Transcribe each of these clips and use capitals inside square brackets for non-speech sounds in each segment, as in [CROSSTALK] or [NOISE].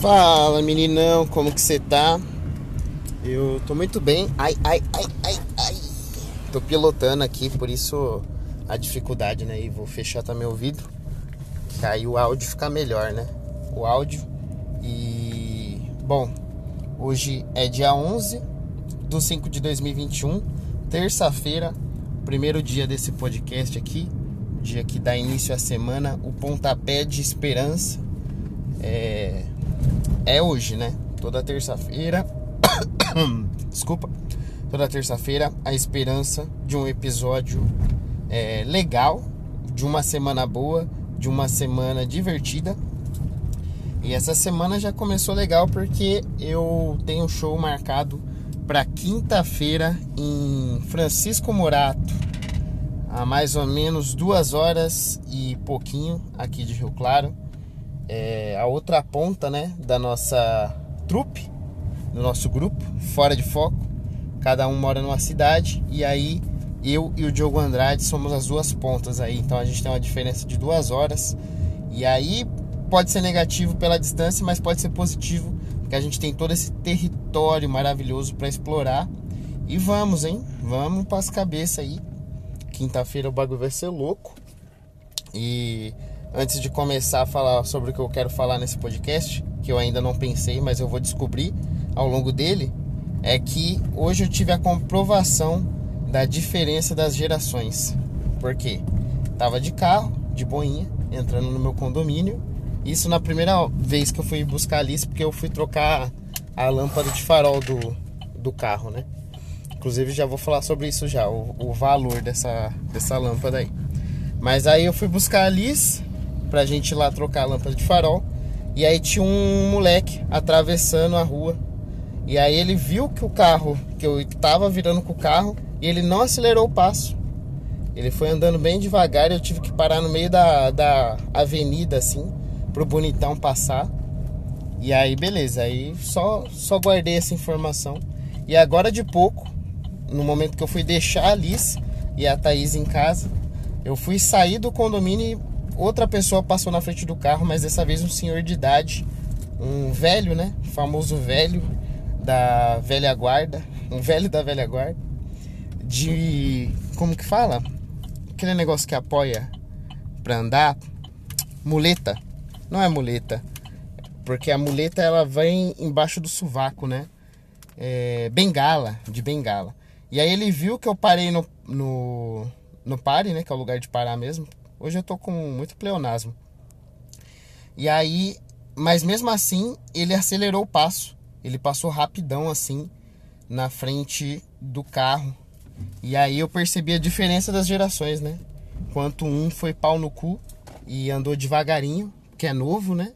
Fala meninão, como que você tá? Eu tô muito bem. Ai, ai, ai, ai, ai. Tô pilotando aqui, por isso a dificuldade, né? E vou fechar também o vidro. Que aí o áudio fica melhor, né? O áudio. E. Bom, hoje é dia 11 do 5 de 2021, terça-feira, primeiro dia desse podcast aqui. Dia que dá início à semana, o pontapé de esperança. É é hoje, né? Toda terça-feira. [COUGHS] Desculpa. Toda terça-feira a esperança de um episódio é, legal, de uma semana boa, de uma semana divertida. E essa semana já começou legal porque eu tenho show marcado para quinta-feira em Francisco Morato, a mais ou menos duas horas e pouquinho aqui de Rio Claro é, a outra ponta né, da nossa trupe, do nosso grupo, fora de foco. Cada um mora numa cidade e aí eu e o Diogo Andrade somos as duas pontas aí. Então a gente tem uma diferença de duas horas. E aí pode ser negativo pela distância, mas pode ser positivo, porque a gente tem todo esse território maravilhoso para explorar. E vamos, hein? Vamos para as cabeças aí. Quinta-feira o bagulho vai ser louco. E antes de começar a falar sobre o que eu quero falar nesse podcast, que eu ainda não pensei, mas eu vou descobrir ao longo dele, é que hoje eu tive a comprovação da diferença das gerações. Por quê? Tava de carro, de boinha, entrando no meu condomínio. Isso na primeira vez que eu fui buscar a lista, porque eu fui trocar a lâmpada de farol do, do carro, né? Inclusive já vou falar sobre isso já, o, o valor dessa, dessa lâmpada aí. Mas aí eu fui buscar a Liz, pra gente ir lá trocar a lâmpada de farol. E aí tinha um moleque atravessando a rua. E aí ele viu que o carro, que eu tava virando com o carro, e ele não acelerou o passo. Ele foi andando bem devagar e eu tive que parar no meio da, da avenida, assim, pro bonitão passar. E aí, beleza, aí só, só guardei essa informação. E agora de pouco, no momento que eu fui deixar a Alice e a Thaís em casa, eu fui sair do condomínio outra pessoa passou na frente do carro, mas dessa vez um senhor de idade, um velho, né? famoso velho da velha guarda, um velho da velha guarda, de como que fala? Aquele negócio que apoia para andar, muleta. Não é muleta, porque a muleta ela vem embaixo do sovaco, né? É, bengala, de bengala. E aí ele viu que eu parei no, no, no pare, né? Que é o lugar de parar mesmo. Hoje eu tô com muito pleonasmo. E aí, mas mesmo assim, ele acelerou o passo. Ele passou rapidão assim na frente do carro. E aí eu percebi a diferença das gerações, né? Enquanto um foi pau no cu e andou devagarinho, que é novo, né?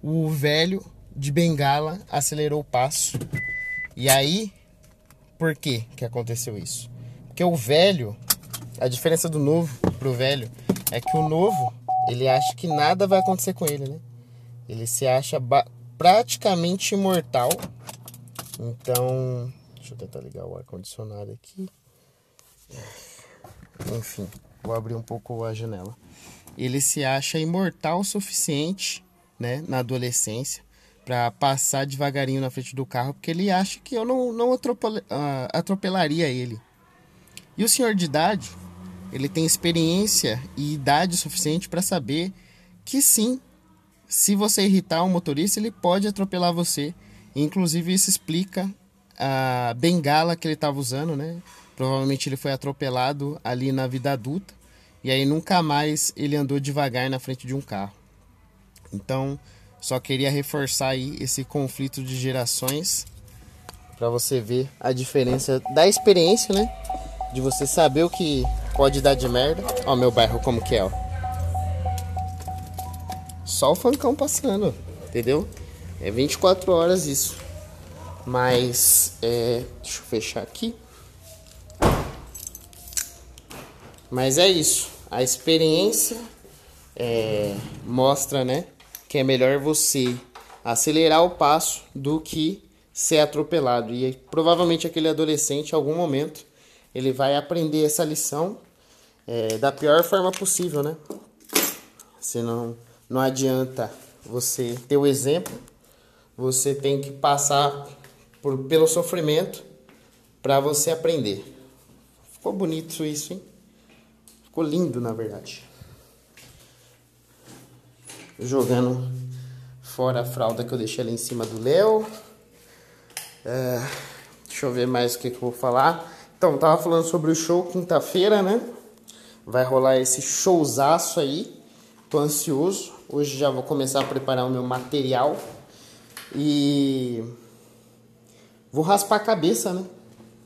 O velho de bengala acelerou o passo. E aí, por que que aconteceu isso? Porque o velho, a diferença do novo pro velho é que o novo, ele acha que nada vai acontecer com ele, né? Ele se acha praticamente imortal. Então, deixa eu tentar ligar o ar condicionado aqui. Enfim, vou abrir um pouco a janela. Ele se acha imortal o suficiente, né, na adolescência, para passar devagarinho na frente do carro, porque ele acha que eu não, não atropel, uh, atropelaria ele. E o senhor de idade, ele tem experiência e idade suficiente para saber que sim, se você irritar um motorista, ele pode atropelar você. Inclusive, isso explica a bengala que ele estava usando, né? Provavelmente ele foi atropelado ali na vida adulta e aí nunca mais ele andou devagar na frente de um carro. Então, só queria reforçar aí esse conflito de gerações para você ver a diferença da experiência, né? De você saber o que pode dar de merda. Ó, meu bairro como que é, ó. Só o funkão passando, entendeu? É 24 horas isso. Mas, é... Deixa eu fechar aqui. Mas é isso. A experiência é, mostra, né? Que é melhor você acelerar o passo do que ser atropelado. E provavelmente aquele adolescente, em algum momento, ele vai aprender essa lição é, da pior forma possível, né? Senão não adianta você ter o exemplo você tem que passar por, pelo sofrimento para você aprender. Ficou bonito isso, hein? Ficou lindo, na verdade. Jogando fora a fralda que eu deixei ali em cima do Léo. É, deixa eu ver mais o que, que eu vou falar. Então, tava falando sobre o show quinta-feira, né? Vai rolar esse showzaço aí. Tô ansioso. Hoje já vou começar a preparar o meu material. E vou raspar a cabeça, né?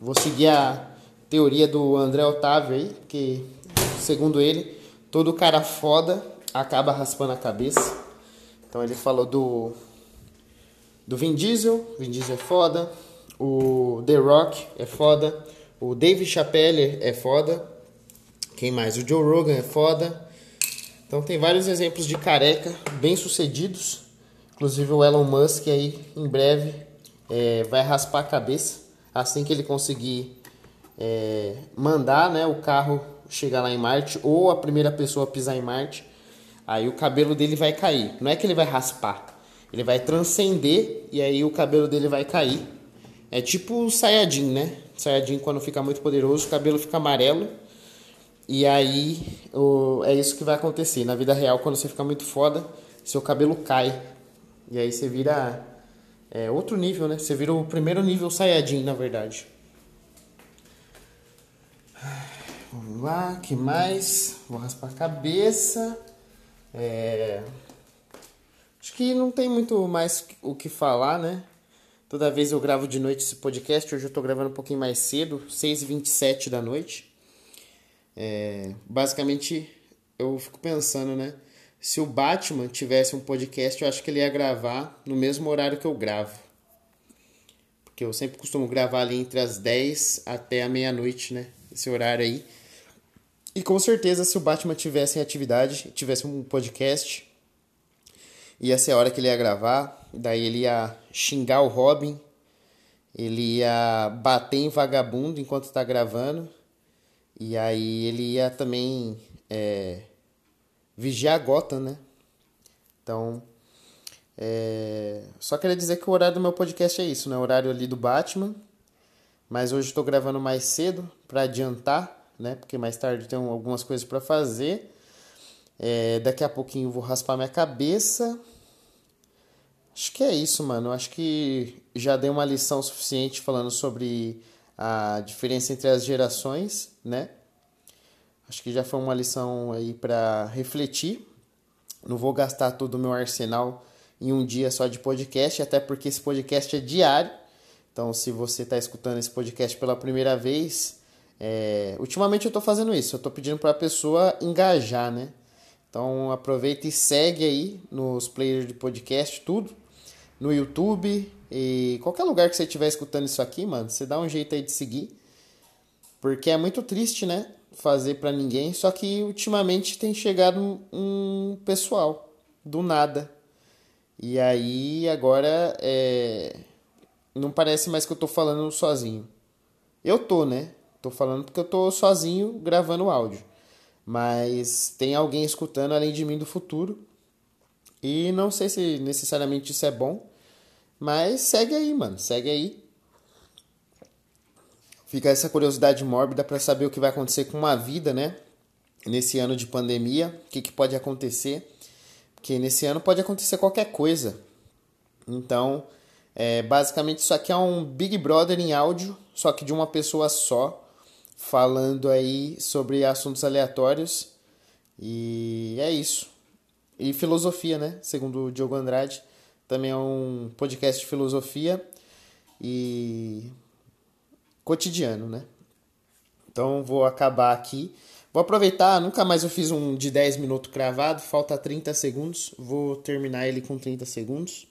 Vou seguir a teoria do André Otávio aí, que segundo ele, todo cara foda acaba raspando a cabeça. Então ele falou do do Vin Diesel, Vin Diesel é foda, o The Rock é foda, o Dave Chappelle é foda. Quem mais? O Joe Rogan é foda. Então tem vários exemplos de careca bem sucedidos. Inclusive o Elon Musk aí em breve é, vai raspar a cabeça assim que ele conseguir é, mandar né, o carro chegar lá em Marte ou a primeira pessoa pisar em Marte. Aí o cabelo dele vai cair. Não é que ele vai raspar, ele vai transcender e aí o cabelo dele vai cair. É tipo o Sayajin, né? Sayajin quando fica muito poderoso, o cabelo fica amarelo. E aí o, é isso que vai acontecer. Na vida real, quando você fica muito foda, seu cabelo cai. E aí você vira é, outro nível, né? Você vira o primeiro nível Sayajin, na verdade. Vamos lá, que mais? Vou raspar a cabeça. É... Acho que não tem muito mais o que falar, né? Toda vez eu gravo de noite esse podcast. Hoje eu tô gravando um pouquinho mais cedo, 6h27 da noite. É... Basicamente, eu fico pensando, né? Se o Batman tivesse um podcast, eu acho que ele ia gravar no mesmo horário que eu gravo. Porque eu sempre costumo gravar ali entre as 10 até a meia-noite, né? Esse horário aí. E com certeza, se o Batman tivesse em atividade, tivesse um podcast, ia ser a hora que ele ia gravar. Daí ele ia xingar o Robin, ele ia bater em vagabundo enquanto está gravando. E aí ele ia também. É, vigiar Gotham, né? Então, é... só queria dizer que o horário do meu podcast é isso, né? O horário ali do Batman. Mas hoje estou gravando mais cedo para adiantar, né? Porque mais tarde tem algumas coisas para fazer. É... Daqui a pouquinho vou raspar minha cabeça. Acho que é isso, mano. Acho que já dei uma lição suficiente falando sobre a diferença entre as gerações, né? Acho que já foi uma lição aí para refletir. Não vou gastar todo o meu arsenal em um dia só de podcast, até porque esse podcast é diário. Então, se você está escutando esse podcast pela primeira vez, é... ultimamente eu estou fazendo isso. Eu estou pedindo para a pessoa engajar, né? Então, aproveita e segue aí nos players de podcast, tudo. No YouTube e qualquer lugar que você estiver escutando isso aqui, mano, você dá um jeito aí de seguir. Porque é muito triste, né? fazer para ninguém, só que ultimamente tem chegado um pessoal do nada. E aí agora é... não parece mais que eu tô falando sozinho. Eu tô, né? Tô falando porque eu tô sozinho gravando áudio. Mas tem alguém escutando além de mim do futuro. E não sei se necessariamente isso é bom. Mas segue aí, mano. Segue aí. Fica essa curiosidade mórbida para saber o que vai acontecer com uma vida, né? Nesse ano de pandemia, o que, que pode acontecer. Porque nesse ano pode acontecer qualquer coisa. Então, é, basicamente isso aqui é um Big Brother em áudio, só que de uma pessoa só, falando aí sobre assuntos aleatórios. E é isso. E filosofia, né? Segundo o Diogo Andrade, também é um podcast de filosofia. E cotidiano, né? Então vou acabar aqui. Vou aproveitar, nunca mais eu fiz um de 10 minutos cravado, falta 30 segundos. Vou terminar ele com 30 segundos.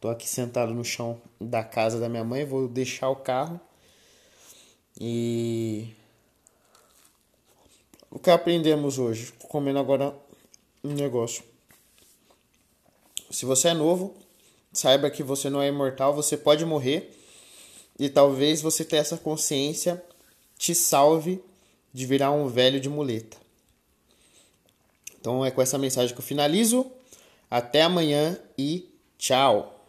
Tô aqui sentado no chão da casa da minha mãe, vou deixar o carro. E o que aprendemos hoje? Comendo agora um negócio. Se você é novo, saiba que você não é imortal, você pode morrer e talvez você ter essa consciência te salve de virar um velho de muleta. Então é com essa mensagem que eu finalizo. Até amanhã e tchau!